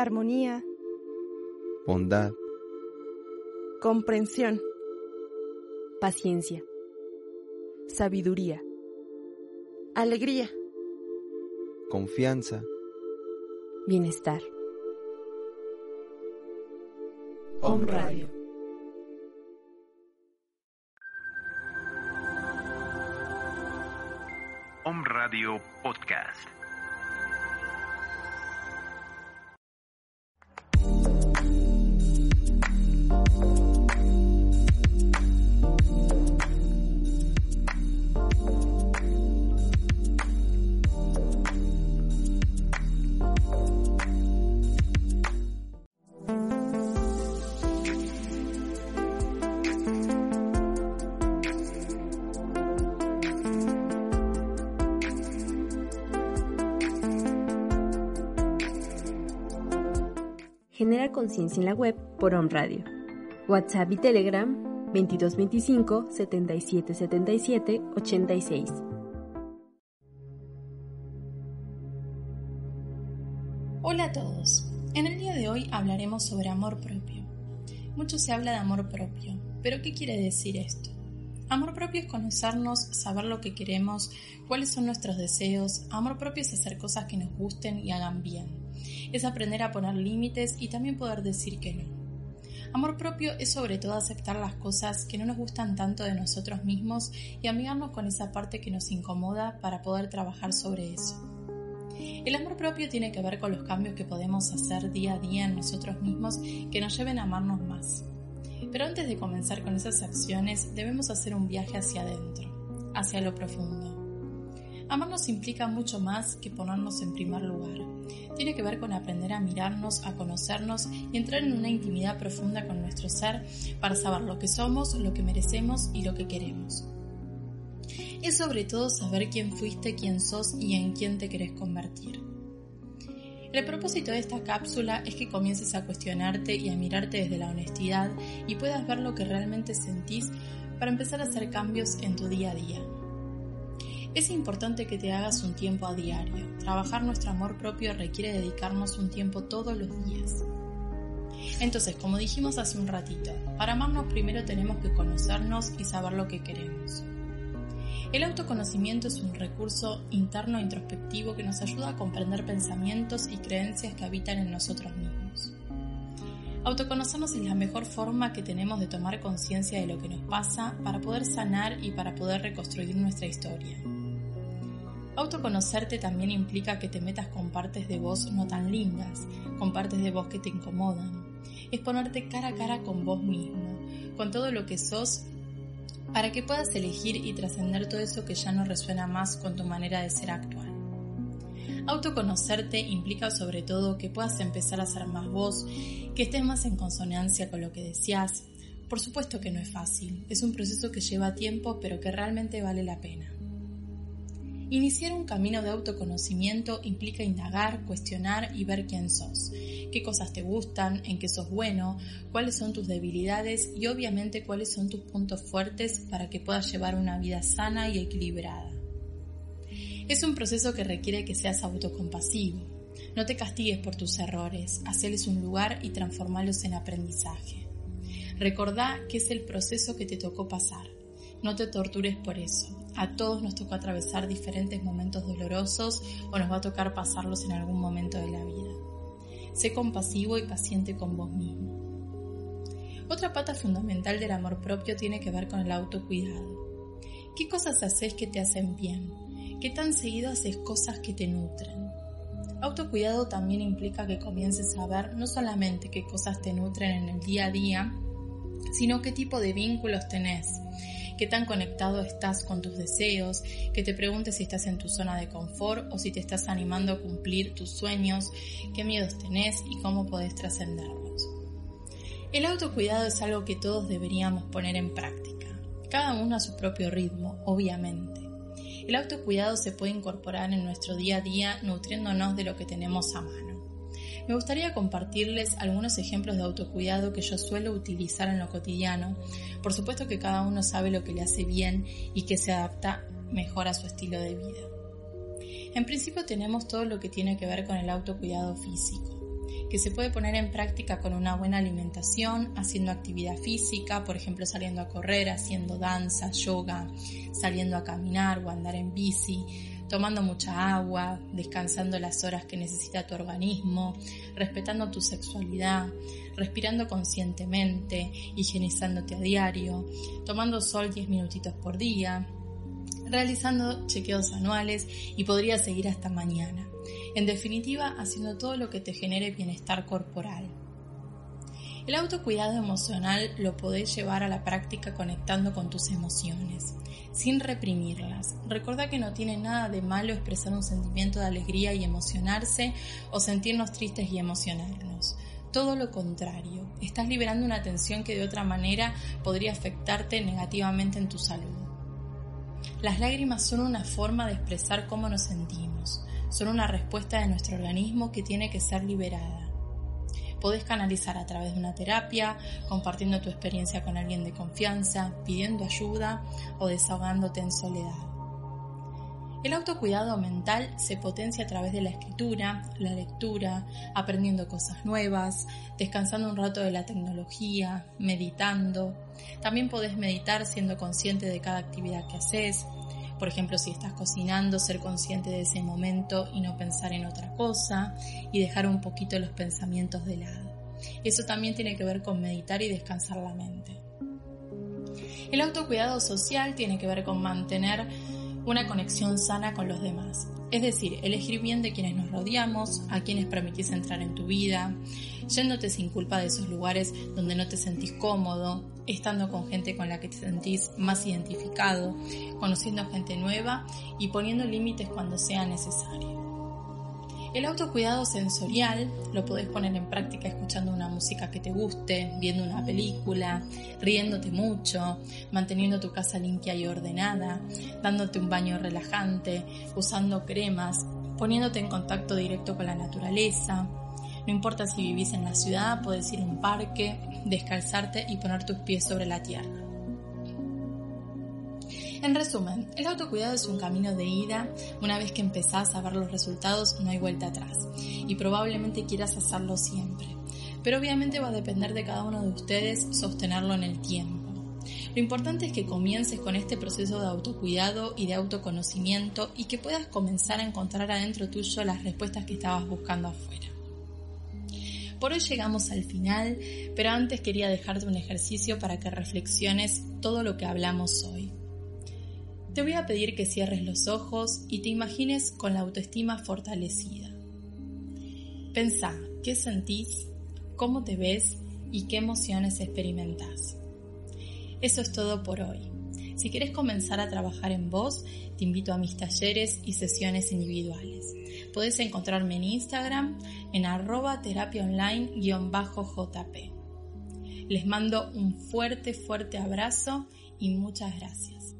armonía, bondad, comprensión, paciencia, sabiduría, alegría, confianza, bienestar. Om Radio. Om Radio Podcast. Genera conciencia en la web por On Radio. WhatsApp y Telegram 2225 7777 86. Hola a todos. En el día de hoy hablaremos sobre amor propio. Mucho se habla de amor propio, pero ¿qué quiere decir esto? Amor propio es conocernos, saber lo que queremos, cuáles son nuestros deseos. Amor propio es hacer cosas que nos gusten y hagan bien es aprender a poner límites y también poder decir que no. Amor propio es sobre todo aceptar las cosas que no nos gustan tanto de nosotros mismos y amigarnos con esa parte que nos incomoda para poder trabajar sobre eso. El amor propio tiene que ver con los cambios que podemos hacer día a día en nosotros mismos que nos lleven a amarnos más. Pero antes de comenzar con esas acciones debemos hacer un viaje hacia adentro, hacia lo profundo. Amarnos implica mucho más que ponernos en primer lugar. Tiene que ver con aprender a mirarnos, a conocernos y entrar en una intimidad profunda con nuestro ser para saber lo que somos, lo que merecemos y lo que queremos. Es sobre todo saber quién fuiste, quién sos y en quién te querés convertir. El propósito de esta cápsula es que comiences a cuestionarte y a mirarte desde la honestidad y puedas ver lo que realmente sentís para empezar a hacer cambios en tu día a día. Es importante que te hagas un tiempo a diario. Trabajar nuestro amor propio requiere dedicarnos un tiempo todos los días. Entonces, como dijimos hace un ratito, para amarnos primero tenemos que conocernos y saber lo que queremos. El autoconocimiento es un recurso interno introspectivo que nos ayuda a comprender pensamientos y creencias que habitan en nosotros mismos. Autoconocernos es la mejor forma que tenemos de tomar conciencia de lo que nos pasa para poder sanar y para poder reconstruir nuestra historia. Autoconocerte también implica que te metas con partes de vos no tan lindas, con partes de vos que te incomodan. Es ponerte cara a cara con vos mismo, con todo lo que sos, para que puedas elegir y trascender todo eso que ya no resuena más con tu manera de ser actual. Autoconocerte implica sobre todo que puedas empezar a ser más vos, que estés más en consonancia con lo que deseas. Por supuesto que no es fácil, es un proceso que lleva tiempo pero que realmente vale la pena. Iniciar un camino de autoconocimiento implica indagar, cuestionar y ver quién sos, qué cosas te gustan, en qué sos bueno, cuáles son tus debilidades y obviamente cuáles son tus puntos fuertes para que puedas llevar una vida sana y equilibrada. Es un proceso que requiere que seas autocompasivo. No te castigues por tus errores, haceles un lugar y transformalos en aprendizaje. Recordá que es el proceso que te tocó pasar. No te tortures por eso. A todos nos toca atravesar diferentes momentos dolorosos o nos va a tocar pasarlos en algún momento de la vida. Sé compasivo y paciente con vos mismo. Otra pata fundamental del amor propio tiene que ver con el autocuidado. ¿Qué cosas haces que te hacen bien? ¿Qué tan seguido haces cosas que te nutren? Autocuidado también implica que comiences a ver no solamente qué cosas te nutren en el día a día, sino qué tipo de vínculos tenés, qué tan conectado estás con tus deseos, que te preguntes si estás en tu zona de confort o si te estás animando a cumplir tus sueños, qué miedos tenés y cómo podés trascenderlos. El autocuidado es algo que todos deberíamos poner en práctica, cada uno a su propio ritmo, obviamente. El autocuidado se puede incorporar en nuestro día a día nutriéndonos de lo que tenemos a mano. Me gustaría compartirles algunos ejemplos de autocuidado que yo suelo utilizar en lo cotidiano. Por supuesto que cada uno sabe lo que le hace bien y que se adapta mejor a su estilo de vida. En principio tenemos todo lo que tiene que ver con el autocuidado físico. que se puede poner en práctica con una buena alimentación, haciendo actividad física, por ejemplo saliendo a correr, haciendo danza, yoga, saliendo a caminar o andar en bici, tomando mucha agua, descansando las horas que necesita tu organismo, respetando tu sexualidad, respirando conscientemente, higienizándote a diario, tomando sol 10 minutitos por día, realizando chequeos anuales y podría seguir hasta mañana. En definitiva, haciendo todo lo que te genere bienestar corporal. El autocuidado emocional lo podés llevar a la práctica conectando con tus emociones, sin reprimirlas. Recuerda que no tiene nada de malo expresar un sentimiento de alegría y emocionarse o sentirnos tristes y emocionarnos. Todo lo contrario, estás liberando una tensión que de otra manera podría afectarte negativamente en tu salud. Las lágrimas son una forma de expresar cómo nos sentimos, son una respuesta de nuestro organismo que tiene que ser liberada. Podés canalizar a través de una terapia, compartiendo tu experiencia con alguien de confianza, pidiendo ayuda o desahogándote en soledad. El autocuidado mental se potencia a través de la escritura, la lectura, aprendiendo cosas nuevas, descansando un rato de la tecnología, meditando. También podés meditar siendo consciente de cada actividad que haces. Por ejemplo, si estás cocinando, ser consciente de ese momento y no pensar en otra cosa y dejar un poquito los pensamientos de lado. Eso también tiene que ver con meditar y descansar la mente. El autocuidado social tiene que ver con mantener una conexión sana con los demás. Es decir, elegir bien de quienes nos rodeamos, a quienes permitís entrar en tu vida, yéndote sin culpa de esos lugares donde no te sentís cómodo, estando con gente con la que te sentís más identificado, conociendo gente nueva y poniendo límites cuando sea necesario. El autocuidado sensorial lo podés poner en práctica escuchando una música que te guste, viendo una película, riéndote mucho, manteniendo tu casa limpia y ordenada, dándote un baño relajante, usando cremas, poniéndote en contacto directo con la naturaleza. No importa si vivís en la ciudad, podés ir a un parque, descalzarte y poner tus pies sobre la tierra. En resumen, el autocuidado es un camino de ida. Una vez que empezás a ver los resultados, no hay vuelta atrás. Y probablemente quieras hacerlo siempre. Pero obviamente va a depender de cada uno de ustedes sostenerlo en el tiempo. Lo importante es que comiences con este proceso de autocuidado y de autoconocimiento y que puedas comenzar a encontrar adentro tuyo las respuestas que estabas buscando afuera. Por hoy llegamos al final, pero antes quería dejarte un ejercicio para que reflexiones todo lo que hablamos hoy. Te voy a pedir que cierres los ojos y te imagines con la autoestima fortalecida. Pensá qué sentís, cómo te ves y qué emociones experimentás. Eso es todo por hoy. Si quieres comenzar a trabajar en vos, te invito a mis talleres y sesiones individuales. Puedes encontrarme en Instagram en arroba terapia online-jp. Les mando un fuerte, fuerte abrazo y muchas gracias.